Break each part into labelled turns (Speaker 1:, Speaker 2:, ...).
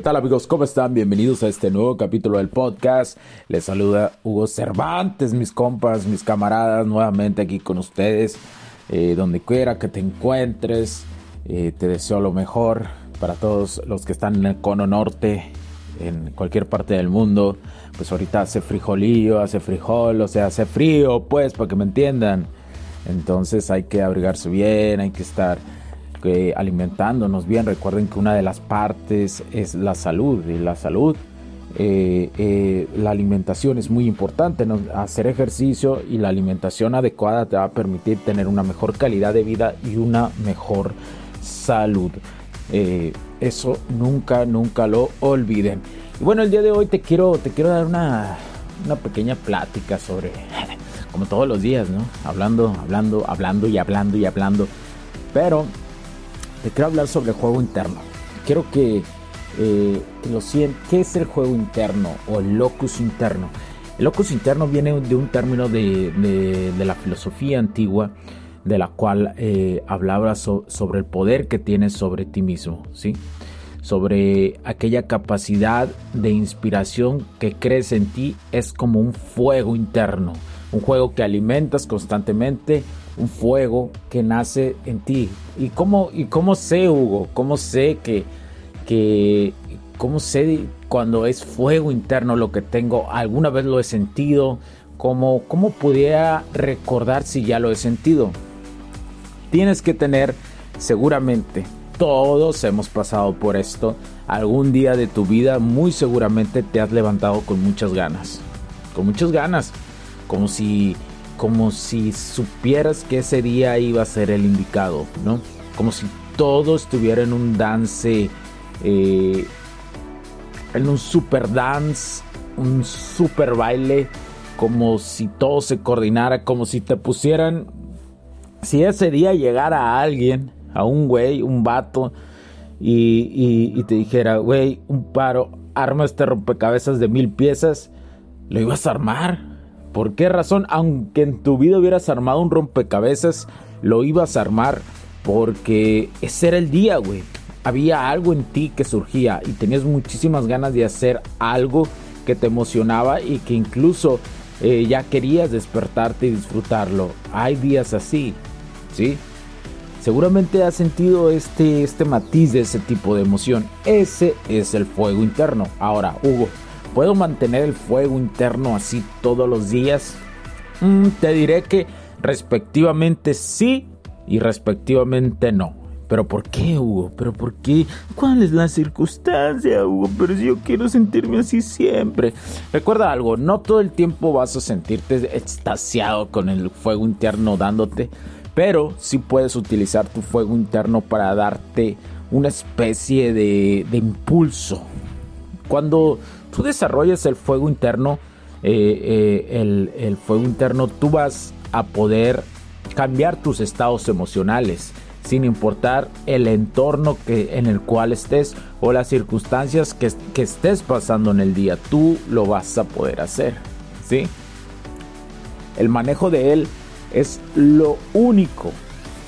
Speaker 1: ¿Qué tal amigos? ¿Cómo están? Bienvenidos a este nuevo capítulo del podcast. Les saluda Hugo Cervantes, mis compas, mis camaradas, nuevamente aquí con ustedes. Eh, donde quiera que te encuentres, eh, te deseo lo mejor para todos los que están en el cono norte, en cualquier parte del mundo. Pues ahorita hace frijolillo, hace frijol, o sea, hace frío, pues, para que me entiendan. Entonces hay que abrigarse bien, hay que estar alimentándonos bien. Recuerden que una de las partes es la salud la salud. Eh, eh, la alimentación es muy importante, hacer ejercicio y la alimentación adecuada te va a permitir tener una mejor calidad de vida y una mejor salud. Eh, eso nunca, nunca lo olviden. Y bueno, el día de hoy te quiero, te quiero dar una, una pequeña plática sobre, como todos los días, ¿no? Hablando, hablando, hablando y hablando y hablando. Pero te quiero hablar sobre el juego interno. Quiero que, eh, lo sientan. ¿Qué es el juego interno o el locus interno? El locus interno viene de un término de, la filosofía antigua, de la cual eh, hablaba sobre el poder que tienes sobre ti mismo, ¿sí? sobre aquella capacidad de inspiración que crees en ti es como un fuego interno, un juego que alimentas constantemente, un fuego que nace en ti. ¿Y cómo, y cómo sé, Hugo? ¿Cómo sé que, que, cómo sé cuando es fuego interno lo que tengo? ¿Alguna vez lo he sentido? ¿Cómo, cómo pudiera recordar si ya lo he sentido? Tienes que tener, seguramente, todos hemos pasado por esto. Algún día de tu vida muy seguramente te has levantado con muchas ganas. Con muchas ganas. Como si como si supieras que ese día iba a ser el indicado, ¿no? Como si todo estuviera en un dance, eh, en un super dance, un super baile, como si todo se coordinara, como si te pusieran, si ese día llegara alguien, a un güey, un vato, y, y te dijera, güey, un paro, arma este rompecabezas de mil piezas, lo ibas a armar ¿Por qué razón? Aunque en tu vida hubieras armado un rompecabezas, lo ibas a armar porque ese era el día, güey. Había algo en ti que surgía y tenías muchísimas ganas de hacer algo que te emocionaba y que incluso eh, ya querías despertarte y disfrutarlo. Hay días así, ¿sí? Seguramente has sentido este, este matiz de ese tipo de emoción. Ese es el fuego interno. Ahora, Hugo, ¿Puedo mantener el fuego interno así todos los días? Mm, te diré que respectivamente sí y respectivamente no. ¿Pero por qué, Hugo? ¿Pero por qué? ¿Cuál es la circunstancia, Hugo? Pero si yo quiero sentirme así siempre. Recuerda algo, no todo el tiempo vas a sentirte extasiado con el fuego interno dándote, pero sí puedes utilizar tu fuego interno para darte una especie de, de impulso. Cuando tú desarrollas el fuego interno, eh, eh, el, fuego interno, tú vas a poder cambiar tus estados emocionales sin importar el entorno que, en el cual estés o las circunstancias que, que, estés pasando en el día. Tú lo vas a poder hacer. ¿sí? El manejo de él es lo único,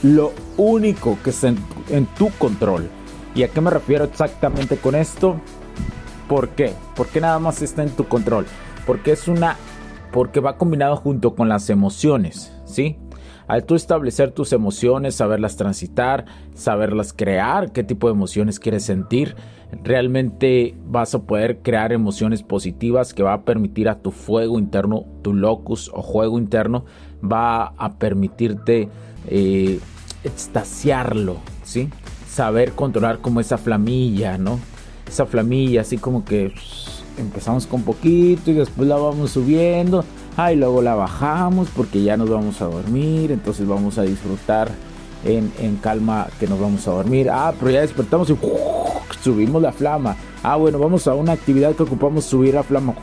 Speaker 1: lo único que está en tu control. ¿Y a qué me refiero exactamente con esto? ¿Por qué? Porque nada más está en tu control. Porque es una. Porque va combinado junto con las emociones, ¿sí? Al tú establecer tus emociones, saberlas transitar, saberlas crear, qué tipo de emociones quieres sentir, realmente vas a poder crear emociones positivas que va a permitir a tu fuego interno, tu locus o juego interno, va a permitirte eh, extasiarlo, ¿sí? Saber controlar como esa flamilla, ¿no? Esa flamilla, así como que empezamos con poquito y después la vamos subiendo. Ah, y luego la bajamos porque ya nos vamos a dormir. Entonces vamos a disfrutar en, en calma que nos vamos a dormir. Ah, pero ya despertamos y subimos la flama. Ah, bueno, vamos a una actividad que ocupamos subir la flama.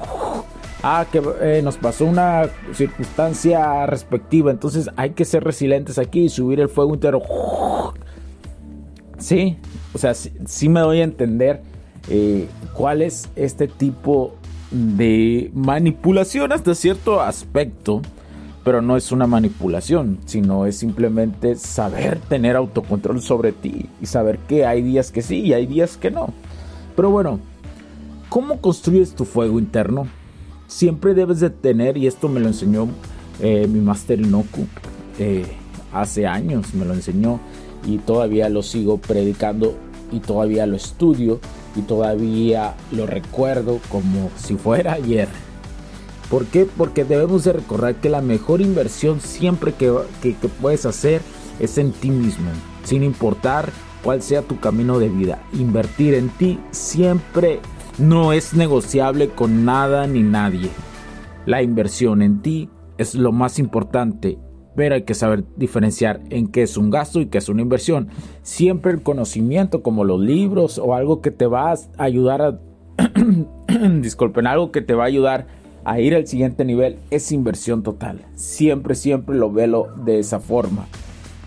Speaker 1: Ah, que eh, nos pasó una circunstancia respectiva. Entonces hay que ser resilientes aquí y subir el fuego entero. Sí, o sea, sí, me doy a entender eh, cuál es este tipo de manipulación hasta cierto aspecto. Pero no es una manipulación, sino es simplemente saber tener autocontrol sobre ti y saber que hay días que sí y hay días que no. Pero bueno, ¿cómo construyes tu fuego interno? siempre debes de tener, y esto me lo enseñó eh, mi máster Inoku eh, hace años, me lo enseñó y todavía lo sigo predicando y todavía lo estudio y todavía lo recuerdo como si fuera ayer. ¿Por qué? Porque debemos de recordar que la mejor inversión siempre que, que puedes hacer es en ti mismo, sin importar cuál sea tu camino de vida. Invertir en ti siempre no es negociable con nada ni nadie. La inversión en ti es lo más importante, pero hay que saber diferenciar en qué es un gasto y qué es una inversión. Siempre el conocimiento como los libros o algo que te va a ayudar a... disculpen, algo que te va a ayudar a ir al siguiente nivel es inversión total. Siempre, siempre lo veo de esa forma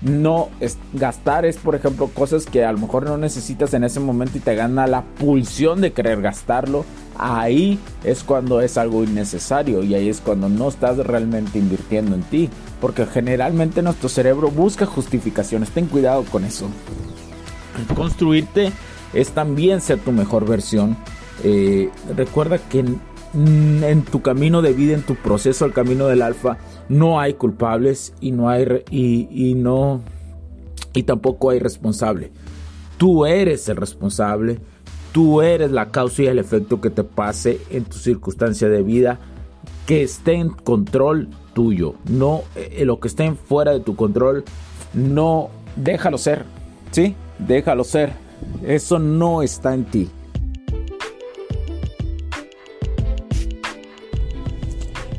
Speaker 1: no gastar es por ejemplo cosas que a lo mejor no necesitas en ese momento y te gana la pulsión de querer gastarlo ahí es cuando es algo innecesario y ahí es cuando no estás realmente invirtiendo en ti porque generalmente nuestro cerebro busca justificaciones. Ten cuidado con eso. Construirte es también ser tu mejor versión. Eh, recuerda que en tu camino de vida, en tu proceso al camino del alfa, no hay culpables y no hay y, no y tampoco hay responsable. Tú eres el responsable, tú eres la causa y el efecto que te pase en tu circunstancia de vida que esté en control tuyo, no eh, lo que esté fuera de tu control, no déjalo ser, ¿sí? Déjalo ser. Eso no está en ti.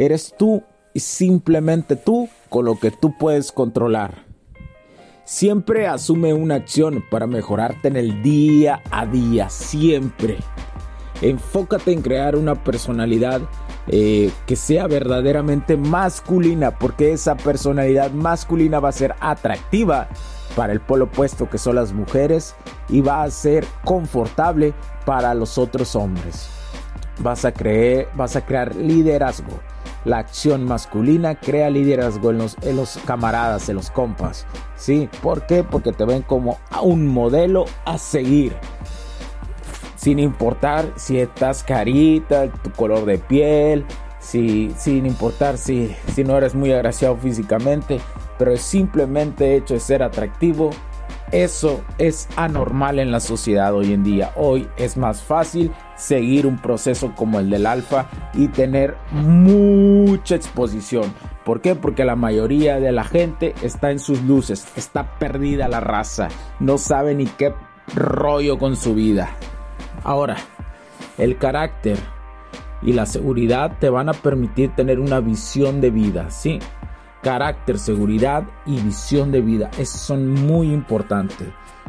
Speaker 1: Eres tú y simplemente tú con lo que tú puedes controlar. Siempre asume una acción para mejorarte en el día a día, siempre. Enfócate en crear una personalidad eh, que sea verdaderamente masculina, porque esa personalidad masculina va a ser atractiva para el polo opuesto que son las mujeres y va a ser confortable para los otros hombres. Vas a creer, vas a crear liderazgo la acción masculina crea liderazgo en los, camaradas, en los compas. ¿Sí? ¿Por qué? Porque te ven como un modelo a seguir. Sin importar si estás carita, tu color de piel, si, sin importar si, si no eres muy agraciado físicamente, pero es simplemente hecho de ser atractivo, eso es anormal en la sociedad hoy en día. Hoy es más fácil seguir un proceso como el del alfa y tener mucha exposición. ¿Por qué? Porque la mayoría de la gente está en sus luces, está perdida la raza, no sabe ni qué rollo con su vida. Ahora, el carácter y la seguridad te van a permitir tener una visión de vida, ¿sí? Carácter, seguridad y visión de vida, esos son muy importantes.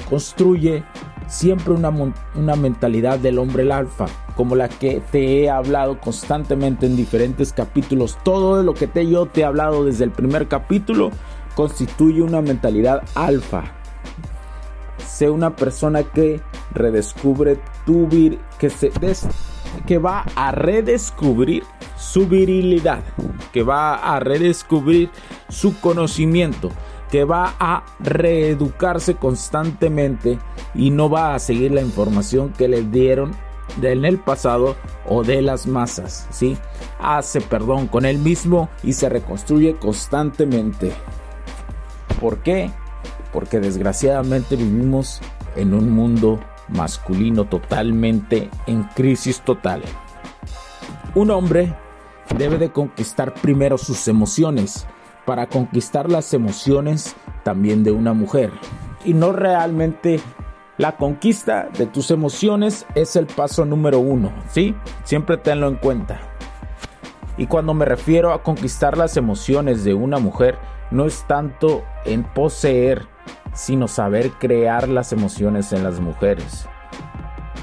Speaker 1: Construye siempre una, una mentalidad del hombre el alfa, como la que te he hablado constantemente en diferentes capítulos. Todo lo que te, yo te he hablado desde el primer capítulo constituye una mentalidad alfa. Sé una persona que redescubre tu vir, que se des, que va a redescubrir su virilidad, que va a redescubrir su conocimiento, que va a reeducarse constantemente y no va a seguir la información que le dieron en el pasado o de las masas, ¿sí? Hace perdón con él mismo y se reconstruye constantemente. ¿Por qué? Porque desgraciadamente vivimos en un mundo masculino totalmente en crisis total. Un hombre debe de conquistar primero sus emociones para conquistar las emociones también de una mujer. Y no realmente la conquista de tus emociones es el paso número uno, ¿sí? Siempre tenlo en cuenta. Y cuando me refiero a conquistar las emociones de una mujer, no es tanto en poseer sino saber crear las emociones en las mujeres.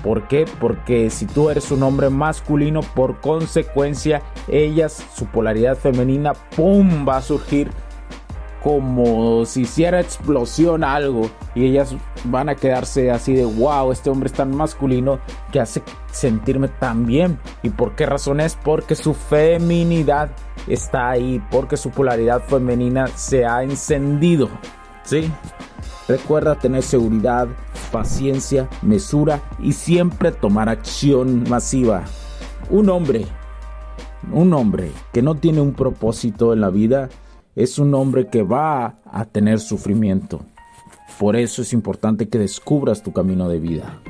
Speaker 1: ¿Por qué? Porque si tú eres un hombre masculino, por consecuencia, ellas, su polaridad femenina, ¡pum! va a surgir como si hiciera explosión algo y ellas van a quedarse así de wow, este hombre es tan masculino que hace sentirme tan bien. ¿Y por qué razón es? Porque su feminidad está ahí, porque su polaridad femenina se ha encendido. ¿Sí? Recuerda tener seguridad, paciencia, mesura y siempre tomar acción masiva. Un hombre, un hombre que no tiene un propósito en la vida es un hombre que va a tener sufrimiento. Por eso es importante que descubras tu camino de vida.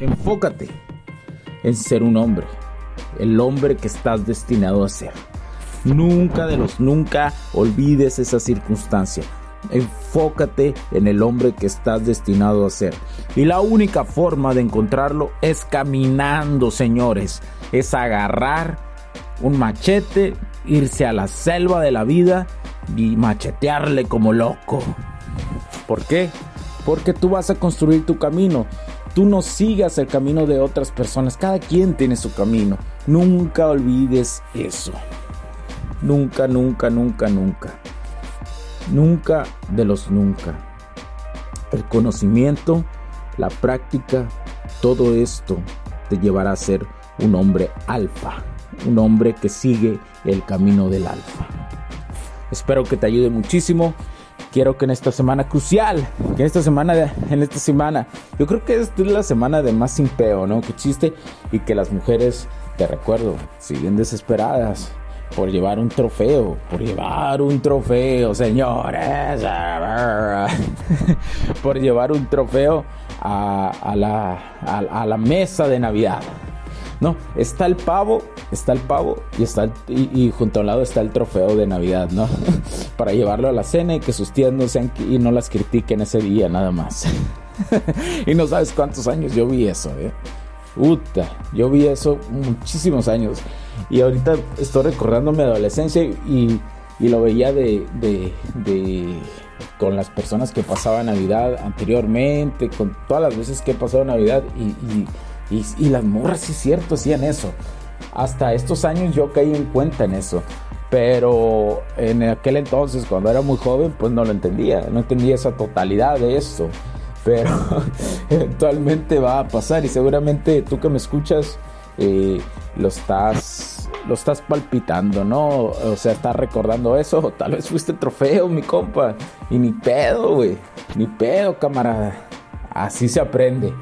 Speaker 1: Enfócate en ser un hombre, el hombre que estás destinado a ser. Nunca de los nunca olvides esa circunstancia. Enfócate en el hombre que estás destinado a ser. Y la única forma de encontrarlo es caminando, señores. Es agarrar un machete, irse a la selva de la vida y machetearle como loco. ¿Por qué? Porque tú vas a construir tu camino. Tú no sigas el camino de otras personas. Cada quien tiene su camino. Nunca olvides eso. Nunca, nunca, nunca, nunca. Nunca de los nunca. El conocimiento, la práctica, todo esto te llevará a ser un hombre alfa, un hombre que sigue el camino del alfa. Espero que te ayude muchísimo. Quiero que en esta semana crucial, que en esta semana, en esta semana, yo creo que es la semana de más simpeo, ¿no? Que chiste y que las mujeres, te recuerdo, siguen desesperadas por llevar un trofeo, por llevar un trofeo, señores, por llevar un trofeo a, la, a, mesa de Navidad. No, está el pavo, está el pavo y, está y, junto al lado está el trofeo de Navidad, ¿no? Para llevarlo a la cena y que sus tías no sean y no las critiquen ese día nada más. y no sabes cuántos años yo vi eso, ¿eh? Uta, yo vi eso muchísimos años. Y ahorita estoy recordando mi adolescencia y, lo veía de, con las personas que pasaban Navidad anteriormente, con todas las veces que he pasado Navidad y, y, las morras, sí cierto, hacían eso. Hasta estos años yo caí en cuenta en eso. Pero en aquel entonces, cuando era muy joven, pues no lo entendía. No entendía esa totalidad de eso pero eventualmente va a pasar y seguramente tú que me escuchas eh, lo estás lo estás palpitando, ¿no? O sea, estás recordando eso, tal vez fuiste trofeo, mi compa, y ni pedo, güey, ni pedo, camarada. Así se aprende.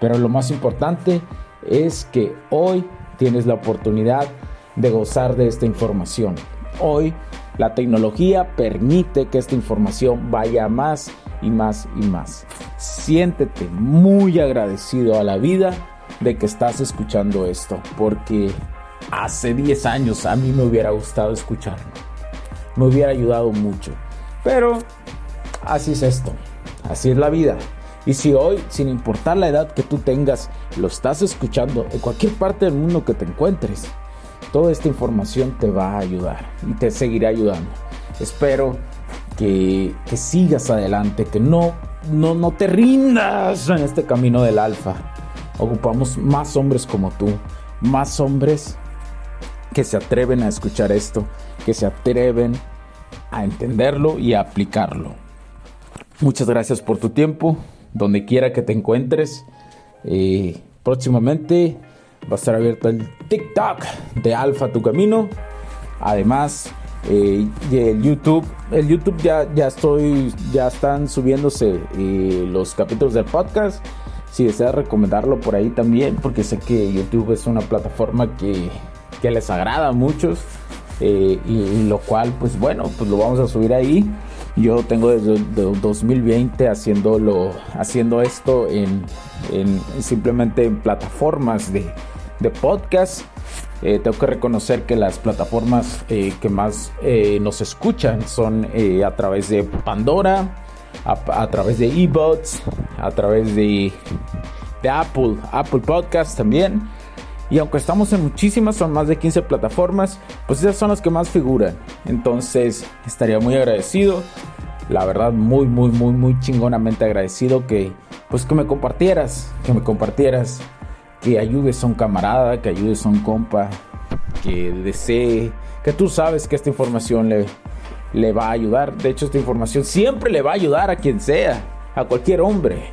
Speaker 1: Pero lo más importante es que hoy tienes la oportunidad de gozar de esta información. Hoy la tecnología permite que esta información vaya más y más y más. Siéntete muy agradecido a la vida de que estás escuchando esto, porque hace 10 años a mí me hubiera gustado escucharlo. Me hubiera ayudado mucho. Pero así es esto, así es la vida. Y si hoy, sin importar la edad que tú tengas, lo estás escuchando en cualquier parte del mundo que te encuentres, toda esta información te va a ayudar y te seguirá ayudando. Espero que, sigas adelante, que no, no, no te rindas en este camino del alfa. Ocupamos más hombres como tú, más hombres que se atreven a escuchar esto, que se atreven a entenderlo y a aplicarlo. Muchas gracias por tu tiempo, donde quiera que te encuentres. Eh, próximamente va a estar abierto el TikTok de Alfa Tu Camino. Además, eh, el YouTube, el YouTube ya, ya estoy, ya están subiéndose eh, los capítulos del podcast. Si deseas recomendarlo por ahí también, porque sé que YouTube es una plataforma que, que les agrada a muchos. Eh, y, lo cual, pues bueno, pues lo vamos a subir ahí. Yo tengo desde, 2020 haciéndolo, haciendo esto en, en simplemente en plataformas de, de podcast. Eh, tengo que reconocer que las plataformas eh, que más eh, nos escuchan son a través de Pandora, a, través de eBots, a través de, Apple, Apple Podcast también. Y aunque estamos en muchísimas, son más de 15 plataformas, pues esas son las que más figuran. Entonces estaría muy agradecido, la verdad muy, muy, muy, muy chingonamente agradecido que, pues que me compartieras, que me compartieras que ayudes a un camarada, que ayudes a un compa, que desee, que tú sabes que esta información le, le va a ayudar. De hecho, esta información siempre le va a ayudar a quien sea, a cualquier hombre.